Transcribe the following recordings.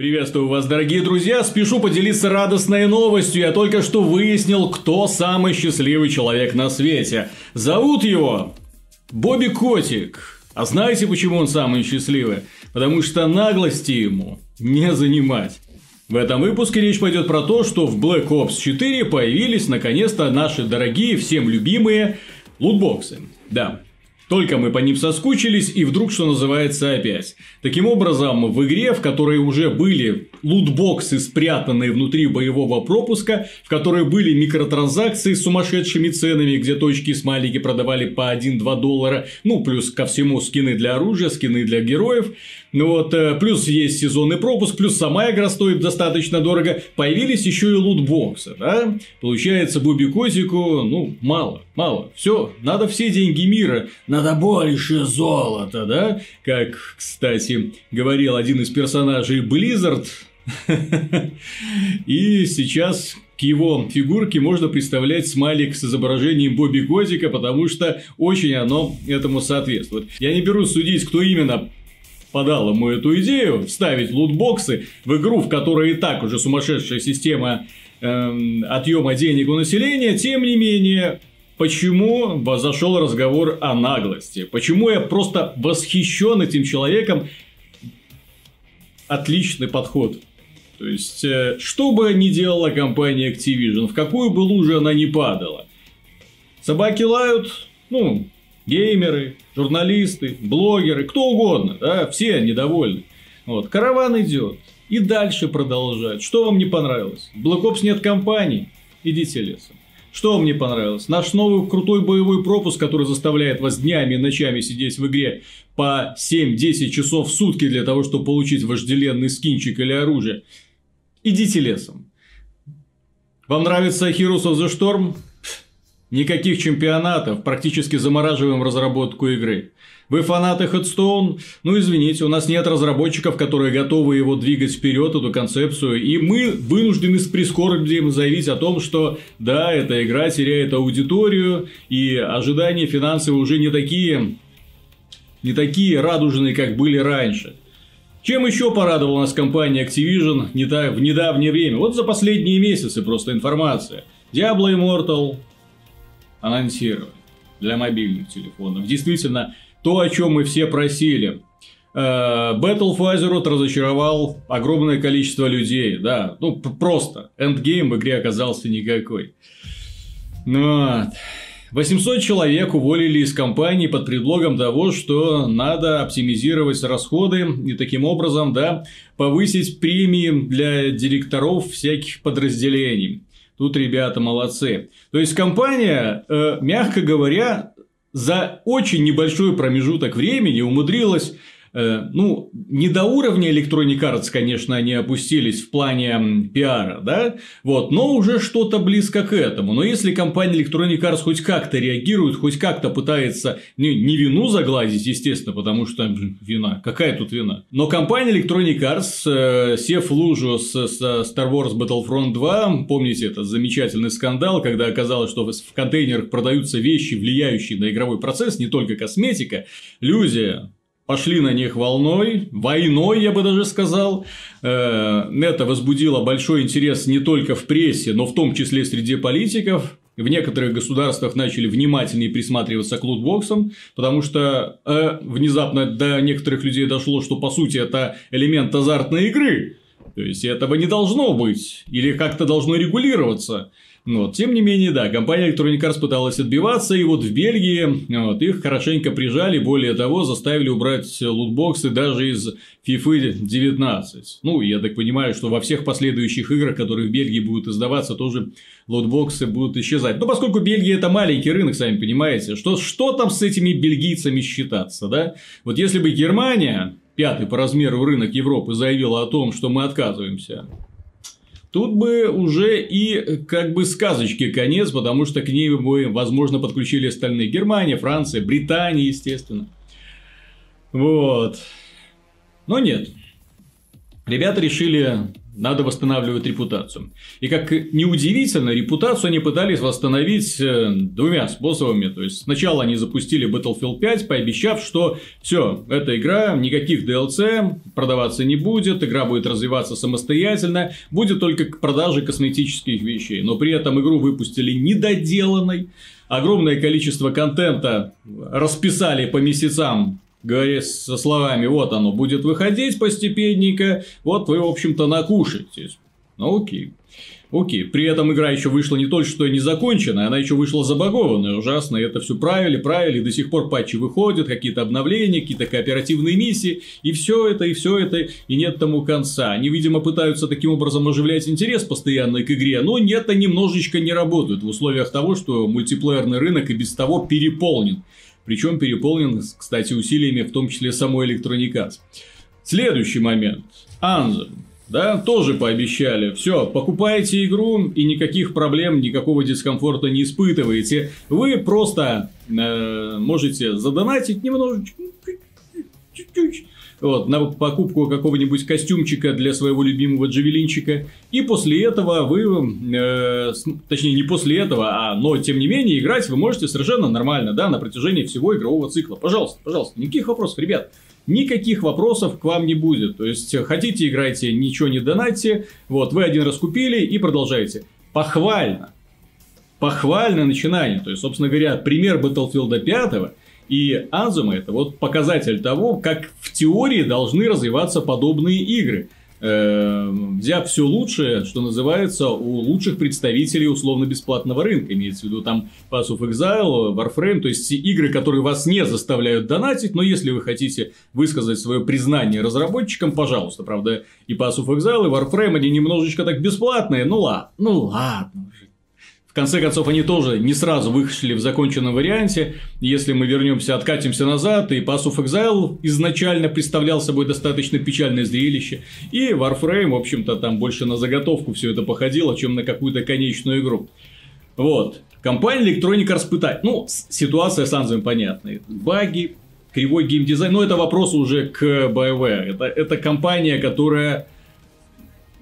Приветствую вас, дорогие друзья! Спешу поделиться радостной новостью. Я только что выяснил, кто самый счастливый человек на свете. Зовут его Бобби Котик. А знаете, почему он самый счастливый? Потому что наглости ему не занимать. В этом выпуске речь пойдет про то, что в Black Ops 4 появились наконец-то наши дорогие, всем любимые лутбоксы. Да, только мы по ним соскучились, и вдруг, что называется, опять. Таким образом, в игре, в которой уже были лутбоксы, спрятанные внутри боевого пропуска, в которой были микротранзакции с сумасшедшими ценами, где точки и смайлики продавали по 1-2 доллара, ну, плюс ко всему скины для оружия, скины для героев, ну вот, э, плюс есть сезонный пропуск, плюс сама игра стоит достаточно дорого. Появились еще и лутбоксы, да? Получается, Буби Котику, ну, мало, мало. Все, надо все деньги мира, надо больше золота, да? Как, кстати, говорил один из персонажей Blizzard. И сейчас к его фигурке можно представлять смайлик с изображением Бобби Котика, потому что очень оно этому соответствует. Я не берусь судить, кто именно подал ему эту идею вставить лутбоксы в игру, в которой и так уже сумасшедшая система э, отъема денег у населения, тем не менее, почему зашел разговор о наглости? Почему я просто восхищен этим человеком? Отличный подход. То есть, э, что бы ни делала компания Activision, в какую бы лужу она ни падала. Собаки лают, ну, геймеры, журналисты, блогеры, кто угодно, да, все недовольны. Вот, караван идет. И дальше продолжать. Что вам не понравилось? Black Ops нет компании? Идите лесом. Что вам не понравилось? Наш новый крутой боевой пропуск, который заставляет вас днями и ночами сидеть в игре по 7-10 часов в сутки для того, чтобы получить вожделенный скинчик или оружие. Идите лесом. Вам нравится Heroes of the Storm? Никаких чемпионатов, практически замораживаем разработку игры. Вы фанаты Headstone? Ну, извините, у нас нет разработчиков, которые готовы его двигать вперед, эту концепцию, и мы вынуждены с прискорбием заявить о том, что да, эта игра теряет аудиторию, и ожидания финансовые уже не такие, не такие радужные, как были раньше. Чем еще порадовала нас компания Activision не так, в недавнее время? Вот за последние месяцы просто информация. Diablo Immortal, анонсировали для мобильных телефонов. Действительно, то, о чем мы все просили. Э, Battle for Azeroth разочаровал огромное количество людей, да, ну просто, эндгейм в игре оказался никакой. Ну вот. 800 человек уволили из компании под предлогом того, что надо оптимизировать расходы и таким образом, да, повысить премии для директоров всяких подразделений. Тут ребята молодцы. То есть компания, э, мягко говоря, за очень небольшой промежуток времени умудрилась ну, не до уровня Electronic Arts, конечно, они опустились в плане пиара, да, вот, но уже что-то близко к этому. Но если компания Electronic Arts хоть как-то реагирует, хоть как-то пытается не, не вину загладить, естественно, потому что вина, какая тут вина. Но компания Electronic Arts, э, сев лужу с, с Star Wars Battlefront 2, помните этот замечательный скандал, когда оказалось, что в контейнерах продаются вещи, влияющие на игровой процесс, не только косметика, люди пошли на них волной, войной, я бы даже сказал. Э, это возбудило большой интерес не только в прессе, но в том числе среди политиков. В некоторых государствах начали внимательнее присматриваться к лутбоксам, потому что э, внезапно до некоторых людей дошло, что по сути это элемент азартной игры. То есть этого не должно быть, или как-то должно регулироваться. Вот. Тем не менее, да, компания Electronic Arts пыталась отбиваться, и вот в Бельгии вот, их хорошенько прижали, более того, заставили убрать лутбоксы даже из FIFA 19. Ну, я так понимаю, что во всех последующих играх, которые в Бельгии будут издаваться, тоже лутбоксы будут исчезать. Но поскольку Бельгия это маленький рынок, сами понимаете, что, что там с этими бельгийцами считаться, да? Вот если бы Германия, пятый по размеру рынок Европы, заявила о том, что мы отказываемся Тут бы уже и как бы сказочки конец, потому что к ней бы, возможно, подключили остальные. Германия, Франция, Британия, естественно. Вот. Но нет. ребята решили надо восстанавливать репутацию. И как неудивительно, репутацию они пытались восстановить э, двумя способами. То есть сначала они запустили Battlefield 5, пообещав, что все, эта игра, никаких DLC продаваться не будет, игра будет развиваться самостоятельно, будет только к продаже косметических вещей. Но при этом игру выпустили недоделанной, огромное количество контента расписали по месяцам говоря со словами, вот оно будет выходить постепенненько, вот вы, в общем-то, накушаетесь. Ну, окей. Окей, при этом игра еще вышла не только что не законченная, она еще вышла забагованная, ужасно, и это все правили, правили, до сих пор патчи выходят, какие-то обновления, какие-то кооперативные миссии, и все это, и все это, и нет тому конца. Они, видимо, пытаются таким образом оживлять интерес постоянно к игре, но нет, это немножечко не работает в условиях того, что мультиплеерный рынок и без того переполнен. Причем переполнен, кстати, усилиями в том числе самой Arts. Следующий момент. Anthem. Да, тоже пообещали. Все, покупаете игру и никаких проблем, никакого дискомфорта не испытываете. Вы просто э, можете задонатить немножечко, чуть-чуть, вот, на покупку какого-нибудь костюмчика для своего любимого джавелинчика. И после этого вы, э, точнее не после этого, а, но тем не менее играть вы можете совершенно нормально, да, на протяжении всего игрового цикла. Пожалуйста, пожалуйста, никаких вопросов, ребят. Никаких вопросов к вам не будет. То есть, хотите играйте, ничего не донатьте. Вот, вы один раз купили и продолжаете. Похвально. Похвальное начинание. То есть, собственно говоря, пример Battlefield 5 и Азума это вот показатель того, как в теории должны развиваться подобные игры. Э, взяв все лучшее, что называется, у лучших представителей условно-бесплатного рынка. Имеется в виду там Pass of Exile, Warframe, то есть игры, которые вас не заставляют донатить, но если вы хотите высказать свое признание разработчикам, пожалуйста. Правда, и Pass of Exile, и Warframe, они немножечко так бесплатные, ну ладно, ну ладно. В конце концов, они тоже не сразу вышли в законченном варианте. Если мы вернемся, откатимся назад, и Pass of Exile изначально представлял собой достаточно печальное зрелище. И Warframe, в общем-то, там больше на заготовку все это походило, чем на какую-то конечную игру. Вот. Компания Electronic Arts пытает. Ну, ситуация с Анзом понятная. Баги, кривой геймдизайн. Но это вопрос уже к BioWare. Это, это компания, которая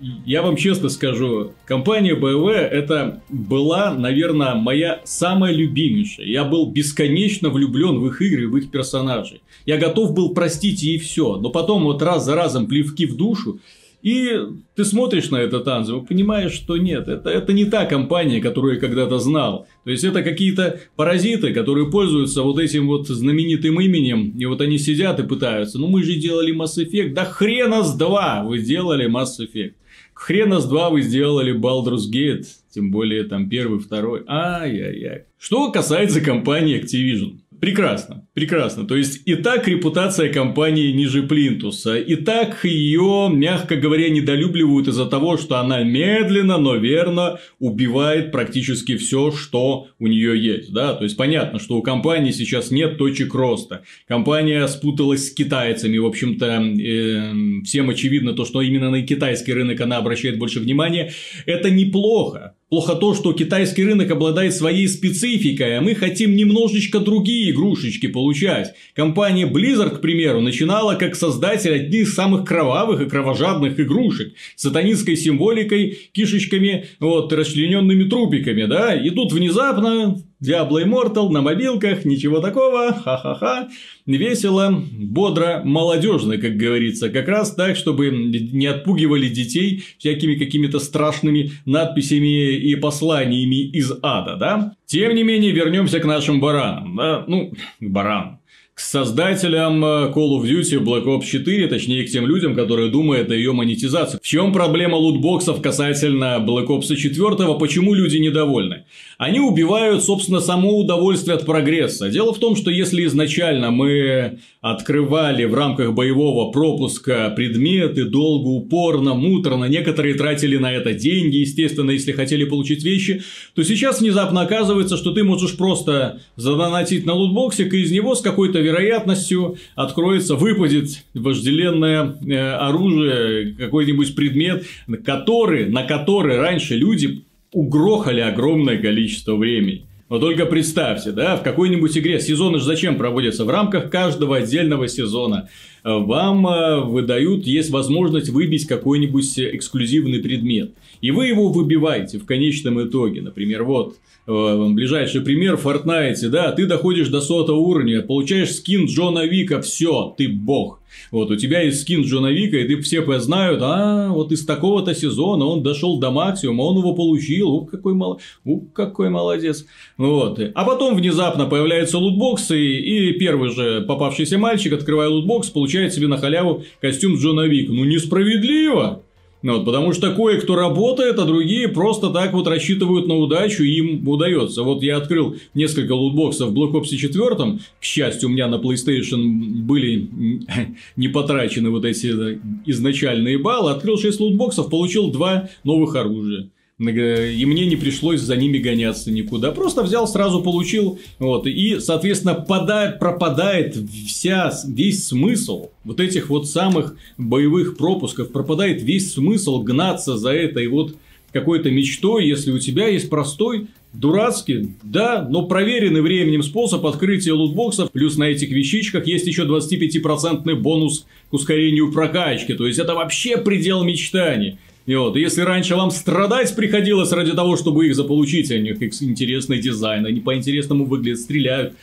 я вам честно скажу, компания BioWare это была, наверное, моя самая любимейшая. Я был бесконечно влюблен в их игры, в их персонажей. Я готов был простить ей все, но потом вот раз за разом плевки в душу, и ты смотришь на этот Анзу и понимаешь, что нет, это, это не та компания, которую я когда-то знал. То есть, это какие-то паразиты, которые пользуются вот этим вот знаменитым именем, и вот они сидят и пытаются. Ну, мы же делали Mass Effect. Да хрена с два вы делали Mass Effect. Хрена с два вы сделали Baldur's Gate, тем более там первый, второй. Ай-яй-яй. Что касается компании Activision. Прекрасно, прекрасно. То есть, и так репутация компании ниже Плинтуса, и так ее, мягко говоря, недолюбливают из-за того, что она медленно, но верно убивает практически все, что у нее есть. Да? То есть, понятно, что у компании сейчас нет точек роста. Компания спуталась с китайцами. В общем-то, э, всем очевидно то, что именно на китайский рынок она обращает больше внимания. Это неплохо. Плохо то, что китайский рынок обладает своей спецификой, а мы хотим немножечко другие игрушечки получать. Компания Blizzard, к примеру, начинала как создатель одних из самых кровавых и кровожадных игрушек. С сатанинской символикой, кишечками, вот, расчлененными трупиками, да. И тут внезапно Diablo Immortal на мобилках, ничего такого, ха-ха-ха, весело, бодро, молодежно, как говорится, как раз так, чтобы не отпугивали детей всякими какими-то страшными надписями и посланиями из ада, да? Тем не менее, вернемся к нашим баранам, да? Ну, баранам к создателям э, Call of Duty Black Ops 4, точнее к тем людям, которые думают о ее монетизации. В чем проблема лутбоксов касательно Black Ops 4, почему люди недовольны? Они убивают, собственно, само удовольствие от прогресса. Дело в том, что если изначально мы открывали в рамках боевого пропуска предметы долго, упорно, муторно, некоторые тратили на это деньги, естественно, если хотели получить вещи, то сейчас внезапно оказывается, что ты можешь просто задонатить на лутбоксик, и из него с какой-то вероятностью откроется, выпадет вожделенное э, оружие, какой-нибудь предмет, который, на который раньше люди угрохали огромное количество времени. Но только представьте, да, в какой-нибудь игре сезоны же зачем проводятся? В рамках каждого отдельного сезона вам э, выдают, есть возможность выбить какой-нибудь эксклюзивный предмет. И вы его выбиваете в конечном итоге. Например, вот э, ближайший пример в Fortnite, да, ты доходишь до сотого уровня, получаешь скин Джона Вика, все, ты бог. Вот, у тебя есть скин Джона Вика, и ты все знают, а, вот из такого-то сезона он дошел до максимума, он его получил, ух, какой, мол... ух, какой молодец. Вот. А потом внезапно появляются лутбоксы, и первый же попавшийся мальчик, открывая лутбокс, получает себе на халяву костюм Джона Вика. Ну, несправедливо! Ну, вот, потому что кое-кто работает, а другие просто так вот рассчитывают на удачу, и им удается. Вот я открыл несколько лутбоксов в Black Ops 4, к счастью, у меня на PlayStation были не потрачены вот эти изначальные баллы, открыл 6 лутбоксов, получил 2 новых оружия и мне не пришлось за ними гоняться никуда. Просто взял, сразу получил, вот, и, соответственно, подает, пропадает вся, весь смысл вот этих вот самых боевых пропусков, пропадает весь смысл гнаться за этой вот какой-то мечтой, если у тебя есть простой Дурацкий, да, но проверенный временем способ открытия лутбоксов, плюс на этих вещичках есть еще 25% бонус к ускорению прокачки, то есть это вообще предел мечтаний. И вот, если раньше вам страдать приходилось ради того, чтобы их заполучить, у них интересный дизайн, они по-интересному выглядят, стреляют.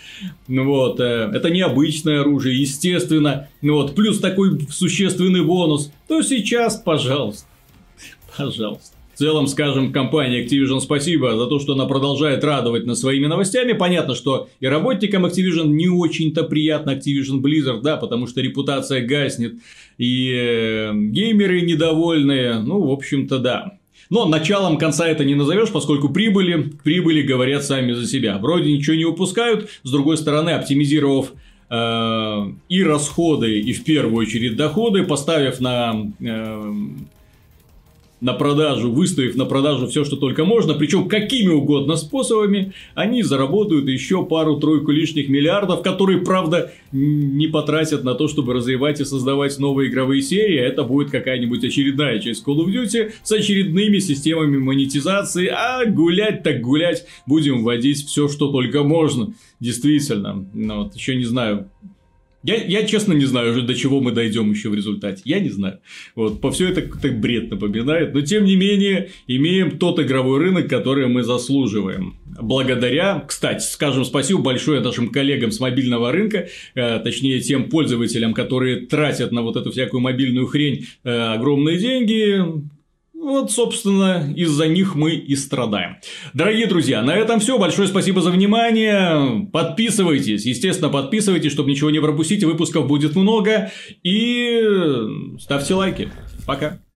Ну вот, э, это необычное оружие, естественно. Ну вот, плюс такой существенный бонус, то сейчас, пожалуйста, пожалуйста. В целом, скажем, компании Activision спасибо за то, что она продолжает радовать нас своими новостями. Понятно, что и работникам Activision не очень-то приятно Activision Blizzard, да, потому что репутация гаснет, и э, геймеры недовольные, ну, в общем-то, да. Но началом конца это не назовешь, поскольку прибыли, прибыли говорят сами за себя. Вроде ничего не упускают, с другой стороны, оптимизировав э, и расходы, и в первую очередь доходы, поставив на э, на продажу, выставив на продажу все, что только можно, причем какими угодно способами, они заработают еще пару-тройку лишних миллиардов, которые, правда, не потратят на то, чтобы развивать и создавать новые игровые серии. Это будет какая-нибудь очередная часть Call of Duty с очередными системами монетизации, а гулять так гулять будем вводить все, что только можно. Действительно, ну, вот, еще не знаю, я, я честно не знаю уже, до чего мы дойдем еще в результате. Я не знаю. Вот, по все это как-то бред напоминает. Но, тем не менее, имеем тот игровой рынок, который мы заслуживаем. Благодаря, кстати, скажем спасибо большое нашим коллегам с мобильного рынка, э, точнее, тем пользователям, которые тратят на вот эту всякую мобильную хрень э, огромные деньги. Вот, собственно, из-за них мы и страдаем. Дорогие друзья, на этом все. Большое спасибо за внимание. Подписывайтесь. Естественно, подписывайтесь, чтобы ничего не пропустить. Выпусков будет много. И ставьте лайки. Пока.